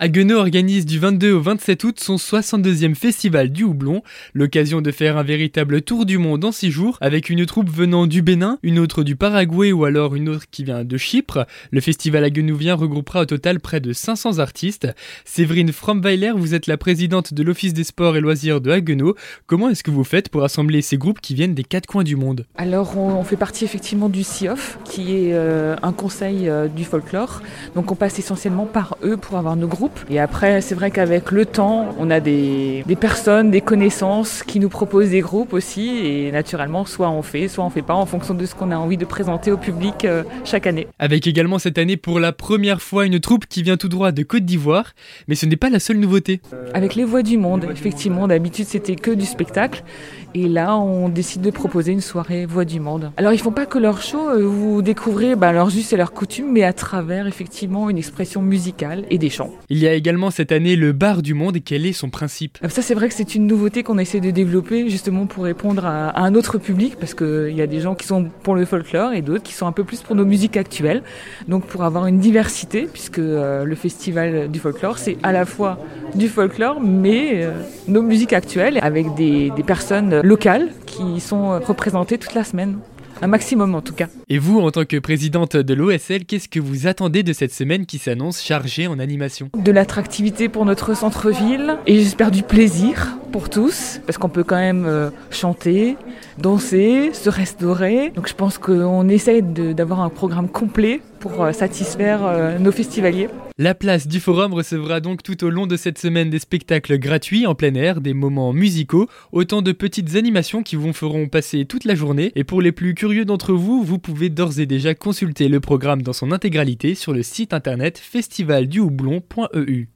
Haguenau organise du 22 au 27 août son 62e festival du houblon, l'occasion de faire un véritable tour du monde en 6 jours avec une troupe venant du Bénin, une autre du Paraguay ou alors une autre qui vient de Chypre. Le festival haguenouvien regroupera au total près de 500 artistes. Séverine Fromweiler, vous êtes la présidente de l'Office des sports et loisirs de Haguenau. Comment est-ce que vous faites pour assembler ces groupes qui viennent des quatre coins du monde? Alors on, fait partie effectivement du CIOF qui est euh, un conseil euh, du folklore. Donc on passe essentiellement par eux pour avoir nos groupes et après, c'est vrai qu'avec le temps, on a des, personnes, des connaissances qui nous proposent des groupes aussi. Et naturellement, soit on fait, soit on fait pas en fonction de ce qu'on a envie de présenter au public euh, chaque année. Avec également cette année pour la première fois une troupe qui vient tout droit de Côte d'Ivoire. Mais ce n'est pas la seule nouveauté. Avec les Voix du Monde, effectivement, d'habitude c'était que du spectacle. Et là, on décide de proposer une soirée Voix du Monde. Alors, ils font pas que leur show, euh, vous découvrez bah, leurs us et leurs coutumes, mais à travers effectivement une expression musicale et des chants. Il y a également cette année le Bar du Monde. Quel est son principe? Ça, c'est vrai que c'est une nouveauté qu'on essaie de développer justement pour répondre à, un autre public, parce qu'il y a des gens qui sont pour le folklore et d'autres qui sont un peu plus pour nos musiques actuelles. Donc, pour avoir une diversité, puisque euh, le festival du folklore, c'est à la fois du folklore, mais euh, nos musiques actuelles avec des, des personnes locales qui sont représentées toute la semaine. Un maximum en tout cas. Et vous, en tant que présidente de l'OSL, qu'est-ce que vous attendez de cette semaine qui s'annonce chargée en animation? De l'attractivité pour notre centre-ville et j'espère du plaisir pour tous, parce qu'on peut quand même euh, chanter, danser, se restaurer. Donc je pense qu'on essaye d'avoir un programme complet pour euh, satisfaire euh, nos festivaliers. La place du Forum recevra donc tout au long de cette semaine des spectacles gratuits en plein air, des moments musicaux, autant de petites animations qui vous feront passer toute la journée. Et pour les plus curieux d'entre vous, vous pouvez d'ores et déjà consulter le programme dans son intégralité sur le site internet festivaldujoublon.eu.